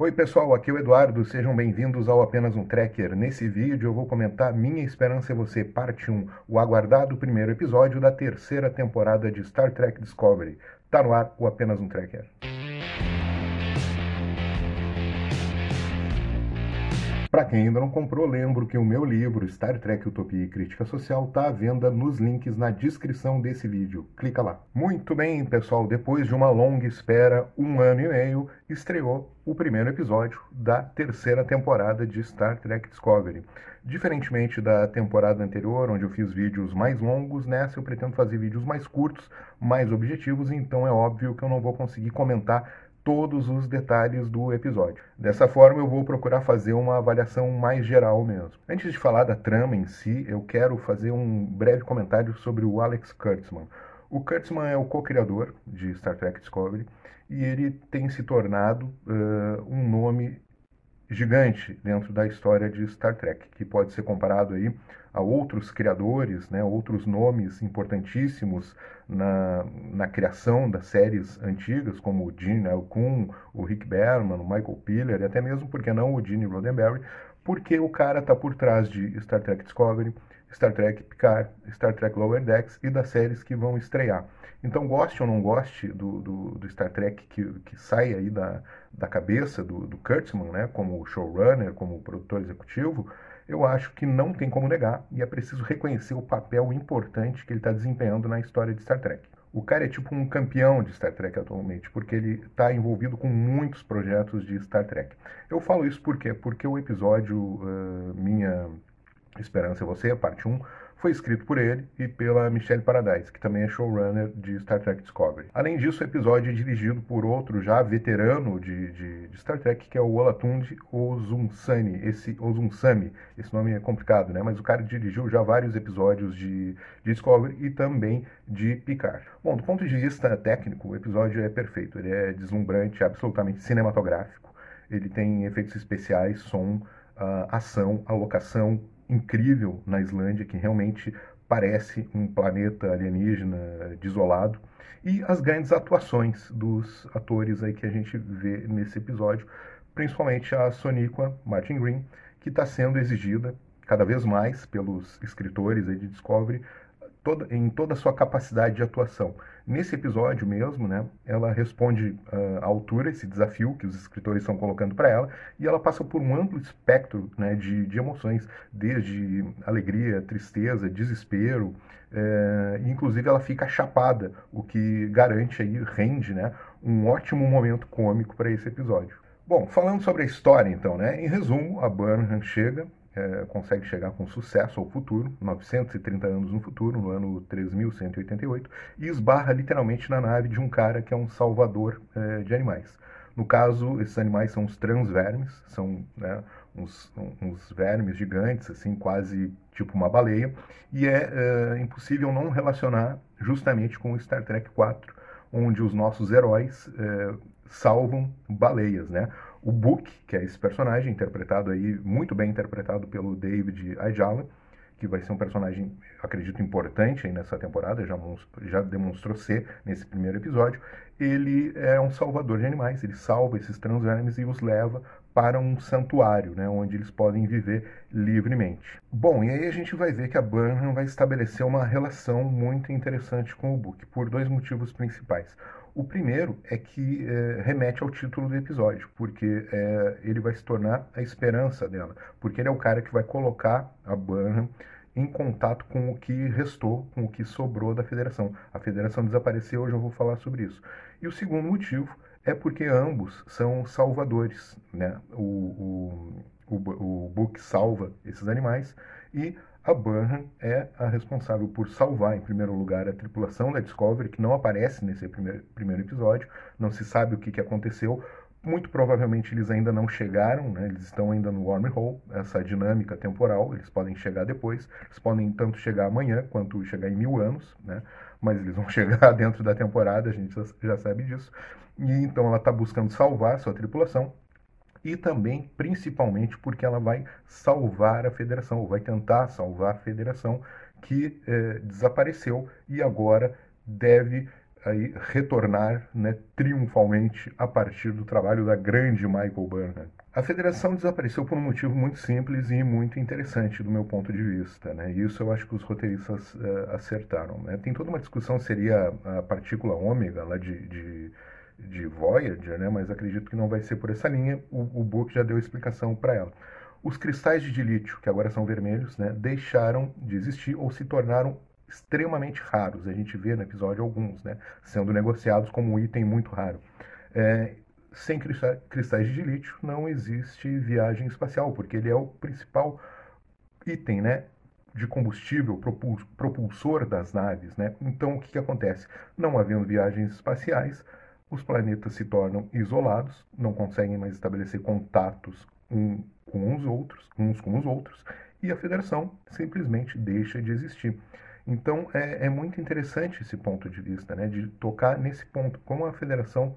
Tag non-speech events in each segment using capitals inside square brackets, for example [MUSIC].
Oi pessoal, aqui é o Eduardo, sejam bem-vindos ao Apenas um Tracker. Nesse vídeo eu vou comentar Minha Esperança é Você, parte 1, o aguardado primeiro episódio da terceira temporada de Star Trek Discovery. Tá no ar o Apenas um Tracker. Para quem ainda não comprou, lembro que o meu livro Star Trek Utopia e Crítica Social está à venda nos links na descrição desse vídeo. Clica lá. Muito bem, pessoal, depois de uma longa espera, um ano e meio, estreou o primeiro episódio da terceira temporada de Star Trek Discovery. Diferentemente da temporada anterior, onde eu fiz vídeos mais longos, nessa eu pretendo fazer vídeos mais curtos, mais objetivos, então é óbvio que eu não vou conseguir comentar todos os detalhes do episódio. Dessa forma, eu vou procurar fazer uma avaliação mais geral mesmo. Antes de falar da trama em si, eu quero fazer um breve comentário sobre o Alex Kurtzman. O Kurtzman é o co-criador de Star Trek Discovery e ele tem se tornado uh, um nome gigante dentro da história de Star Trek, que pode ser comparado aí a outros criadores, né, outros nomes importantíssimos na, na criação das séries antigas, como o Gene Alcun, o Rick Berman, o Michael Piller, e até mesmo, porque não, o Gene Roddenberry, porque o cara está por trás de Star Trek Discovery, Star Trek Picard, Star Trek Lower Decks e das séries que vão estrear. Então, goste ou não goste do, do, do Star Trek que, que sai aí da, da cabeça do, do Kurtzman, né, como showrunner, como produtor executivo, eu acho que não tem como negar e é preciso reconhecer o papel importante que ele está desempenhando na história de Star Trek. O cara é tipo um campeão de Star Trek atualmente, porque ele está envolvido com muitos projetos de Star Trek. Eu falo isso por quê? Porque o episódio uh, Minha Esperança é Você, parte 1, foi escrito por ele e pela Michelle Paradise, que também é showrunner de Star Trek Discovery. Além disso, o episódio é dirigido por outro já veterano de, de, de Star Trek, que é o Olatunji Ozunsani, esse Ozunsami. Esse nome é complicado, né? Mas o cara dirigiu já vários episódios de, de Discovery e também de Picard. Bom, do ponto de vista técnico, o episódio é perfeito. Ele é deslumbrante, absolutamente cinematográfico. Ele tem efeitos especiais, som, uh, ação, alocação incrível na Islândia, que realmente parece um planeta alienígena desolado. E as grandes atuações dos atores aí que a gente vê nesse episódio, principalmente a Soniqua Martin Green, que está sendo exigida cada vez mais pelos escritores aí de Discovery toda, em toda a sua capacidade de atuação. Nesse episódio mesmo, né, ela responde uh, à altura esse desafio que os escritores estão colocando para ela e ela passa por um amplo espectro né, de, de emoções, desde alegria, tristeza, desespero, é, inclusive ela fica chapada, o que garante aí, rende né, um ótimo momento cômico para esse episódio. Bom, falando sobre a história então, né, em resumo, a Burnham chega é, consegue chegar com sucesso ao futuro, 930 anos no futuro, no ano 3188, e esbarra literalmente na nave de um cara que é um salvador é, de animais. No caso, esses animais são os transvermes, são né, uns, uns, vermes gigantes, assim, quase tipo uma baleia, e é, é impossível não relacionar justamente com Star Trek 4, onde os nossos heróis salvam baleias, né? O Book, que é esse personagem interpretado aí, muito bem interpretado pelo David Ajala, que vai ser um personagem, acredito, importante aí nessa temporada, já, já demonstrou ser nesse primeiro episódio. Ele é um salvador de animais, ele salva esses transvermes e os leva para um santuário, né, onde eles podem viver livremente. Bom, e aí a gente vai ver que a Burnham vai estabelecer uma relação muito interessante com o Book, por dois motivos principais. O primeiro é que é, remete ao título do episódio, porque é, ele vai se tornar a esperança dela, porque ele é o cara que vai colocar a Burnham em contato com o que restou, com o que sobrou da federação. A federação desapareceu, hoje eu vou falar sobre isso. E o segundo motivo é porque ambos são salvadores. Né? O, o, o, o Book salva esses animais e a Burnham é a responsável por salvar, em primeiro lugar, a tripulação da Discovery, que não aparece nesse primeiro, primeiro episódio, não se sabe o que, que aconteceu. Muito provavelmente eles ainda não chegaram, né? eles estão ainda no wormhole, essa dinâmica temporal, eles podem chegar depois, eles podem tanto chegar amanhã quanto chegar em mil anos, né? mas eles [LAUGHS] vão chegar dentro da temporada, a gente já sabe disso. E então ela está buscando salvar sua tripulação, e também, principalmente, porque ela vai salvar a federação, ou vai tentar salvar a federação que é, desapareceu e agora deve aí retornar né, triunfalmente a partir do trabalho da grande Michael Burnham. A federação desapareceu por um motivo muito simples e muito interessante do meu ponto de vista. Né? Isso eu acho que os roteiristas uh, acertaram. Né? Tem toda uma discussão seria a partícula ômega lá de, de, de Voyager, né? mas acredito que não vai ser por essa linha. O, o Book já deu explicação para ela. Os cristais de dilítio, que agora são vermelhos, né, deixaram de existir ou se tornaram extremamente raros. A gente vê no episódio alguns, né, sendo negociados como um item muito raro. É, sem cristais de lítio não existe viagem espacial, porque ele é o principal item, né, de combustível propulsor das naves, né? Então o que, que acontece? Não havendo viagens espaciais, os planetas se tornam isolados, não conseguem mais estabelecer contatos um com os outros, uns com os outros, e a federação simplesmente deixa de existir. Então é, é muito interessante esse ponto de vista, né, de tocar nesse ponto, como a federação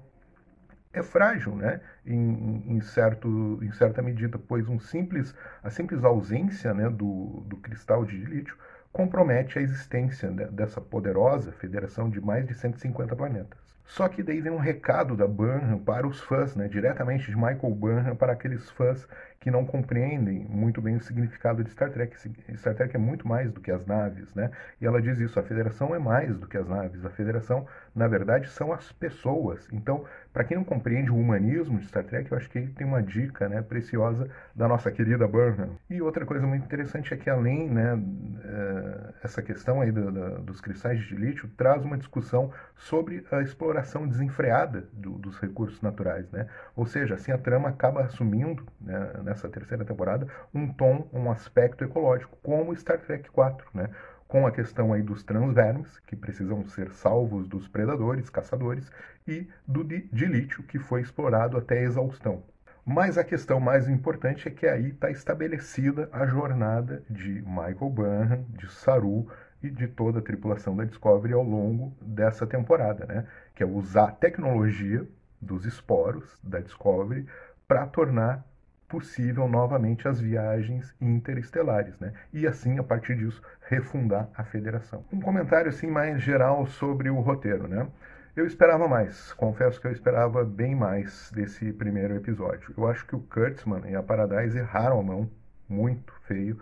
é frágil, né, em, em, certo, em certa medida, pois um simples, a simples ausência né, do, do cristal de lítio compromete a existência dessa poderosa federação de mais de 150 planetas. Só que daí vem um recado da Burnham para os fãs, né, diretamente de Michael Burnham para aqueles fãs que não compreendem muito bem o significado de Star Trek. Star Trek é muito mais do que as naves, né? E ela diz isso: a Federação é mais do que as naves. A Federação, na verdade, são as pessoas. Então, para quem não compreende o humanismo de Star Trek, eu acho que aí tem uma dica, né, preciosa da nossa querida Burnham. E outra coisa muito interessante é que além, né, eh, essa questão aí do, do, dos cristais de lítio traz uma discussão sobre a exploração desenfreada do, dos recursos naturais, né? Ou seja, assim a trama acaba assumindo, né, nessa terceira temporada, um tom, um aspecto ecológico, como Star Trek 4, né? com a questão aí dos transvermes, que precisam ser salvos dos predadores, caçadores, e do de, de lítio, que foi explorado até a exaustão. Mas a questão mais importante é que aí está estabelecida a jornada de Michael Burnham, de Saru e de toda a tripulação da Discovery ao longo dessa temporada, né? que é usar a tecnologia dos esporos da Discovery para tornar possível novamente as viagens interestelares, né? E assim, a partir disso, refundar a federação. Um comentário assim mais geral sobre o roteiro, né? Eu esperava mais, confesso que eu esperava bem mais desse primeiro episódio. Eu acho que o Kurtzman e a Paradise erraram a mão, muito feio,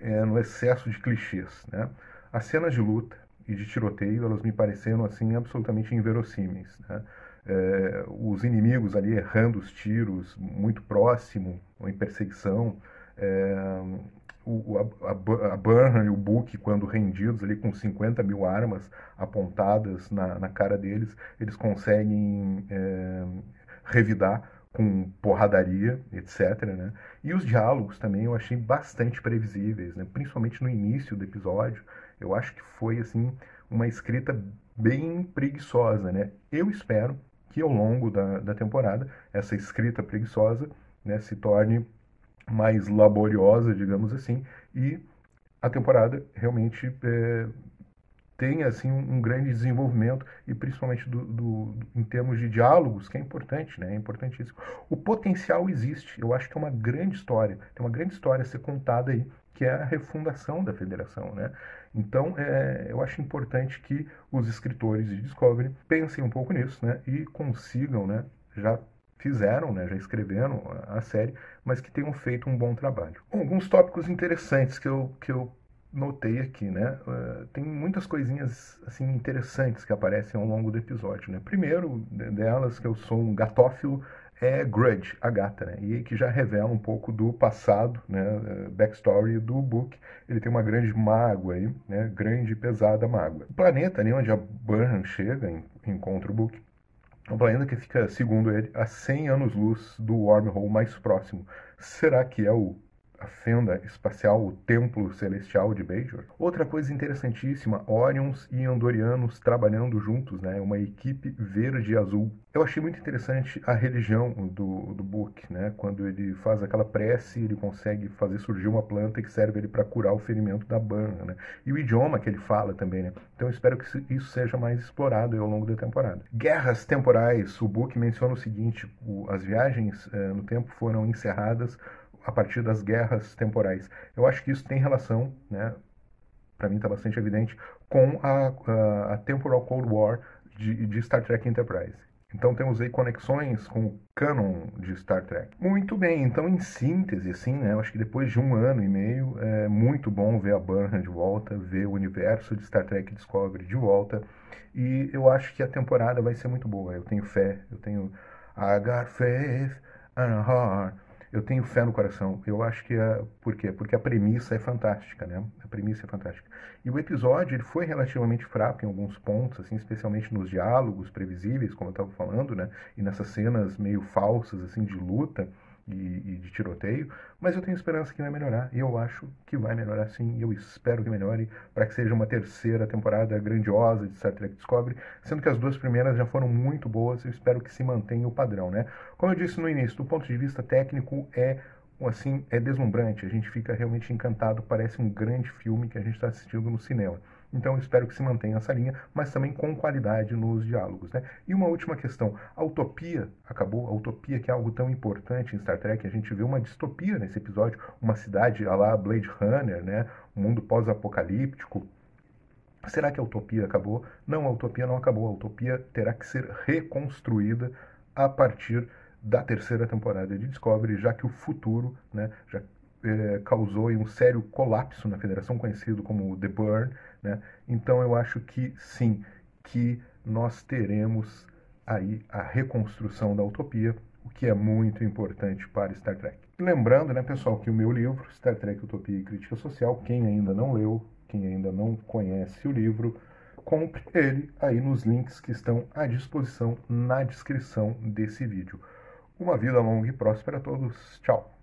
é, no excesso de clichês, né? As cenas de luta e de tiroteio, elas me pareceram assim absolutamente inverossímeis, né? É, os inimigos ali errando os tiros muito próximo, ou em perseguição. É, o, a, a Burnham e o Book, quando rendidos ali com 50 mil armas apontadas na, na cara deles, eles conseguem é, revidar com porradaria, etc. Né? E os diálogos também eu achei bastante previsíveis, né? principalmente no início do episódio. Eu acho que foi assim uma escrita bem preguiçosa. Né? Eu espero que ao longo da, da temporada essa escrita preguiçosa né, se torne mais laboriosa, digamos assim, e a temporada realmente é, tenha assim um, um, grande desenvolvimento e principalmente do, do, do, em termos de diálogos, que é importante, né? É importantíssimo. O potencial existe. Eu acho que é uma grande história. Tem uma grande história a ser contada aí, que é a refundação da federação, né? Então, é, eu acho importante que os escritores de Discovery pensem um pouco nisso, né? E consigam, né? Já fizeram, né? Já escreveram a série, mas que tenham feito um bom trabalho. Alguns tópicos interessantes que eu, que eu notei aqui, né? Uh, tem muitas coisinhas assim interessantes que aparecem ao longo do episódio, né? Primeiro delas que eu sou um gatófilo é Grudge, a gata, né? E que já revela um pouco do passado, né? Eh, backstory do Book. Ele tem uma grande mágoa aí, né? Grande e pesada mágoa. O planeta ali onde a Burnham chega, encontra o Book, é um planeta que fica, segundo ele, a 100 anos-luz do wormhole mais próximo. Será que é o a fenda espacial, o templo celestial de Bajor. Outra coisa interessantíssima, Orions e Andorianos trabalhando juntos, né? Uma equipe verde e azul. Eu achei muito interessante a religião do, do Book, né? Quando ele faz aquela prece, ele consegue fazer surgir uma planta que serve ele para curar o ferimento da Burna, né? E o idioma que ele fala também, né? Então espero que isso seja mais explorado ao longo da temporada. Guerras temporais. O Book menciona o seguinte: o, as viagens eh, no tempo foram encerradas a partir das guerras temporais. Eu acho que isso tem relação, né, para mim está bastante evidente, com a, a, Temporal Cold War de, de Star Trek Enterprise. Então temos aí conexões com o canon de Star Trek. Muito bem, então em síntese, assim, né, eu acho que depois de um ano e meio é muito bom ver a Burnham de volta, ver o universo de Star Trek Discovery de volta. E eu acho que a temporada vai ser muito boa. Eu tenho fé, eu tenho I got faith and a heart eu tenho fé no coração. Eu acho que é. Por quê? Porque a premissa é fantástica, né? A premissa é fantástica. E o episódio ele foi relativamente fraco em alguns pontos, assim, especialmente nos diálogos previsíveis, como eu estava falando, né? E nessas cenas meio falsas, assim, de luta e, e, de tiroteio, mas eu tenho esperança que vai melhorar. E eu acho que vai melhorar sim, e eu espero que melhore para que seja uma terceira temporada grandiosa de Star Trek Discovery, sendo que as duas primeiras já foram muito boas, eu espero que se mantenha o padrão, né? Como eu disse no início, do ponto de vista técnico é assim, é deslumbrante, a gente fica realmente encantado, parece um grande filme que a gente está assistindo no cinema. Então, espero que se mantenha essa linha, mas também com qualidade nos diálogos. Né? E uma última questão: a utopia acabou? A utopia, que é algo tão importante em Star Trek, a gente vê uma distopia nesse episódio, uma cidade a lá Blade Runner, né? um mundo pós-apocalíptico. Será que a utopia acabou? Não, a utopia não acabou. A utopia terá que ser reconstruída a partir da terceira temporada de Discovery, já que o futuro né, já é, causou um sério colapso na federação, conhecido como The Burn. Né? Então eu acho que sim, que nós teremos aí a reconstrução da utopia, o que é muito importante para Star Trek. Lembrando, né, pessoal, que o meu livro, Star Trek Utopia e Crítica Social, quem ainda não leu, quem ainda não conhece o livro, compre ele aí nos links que estão à disposição na descrição desse vídeo. Uma vida longa e próspera a todos. Tchau!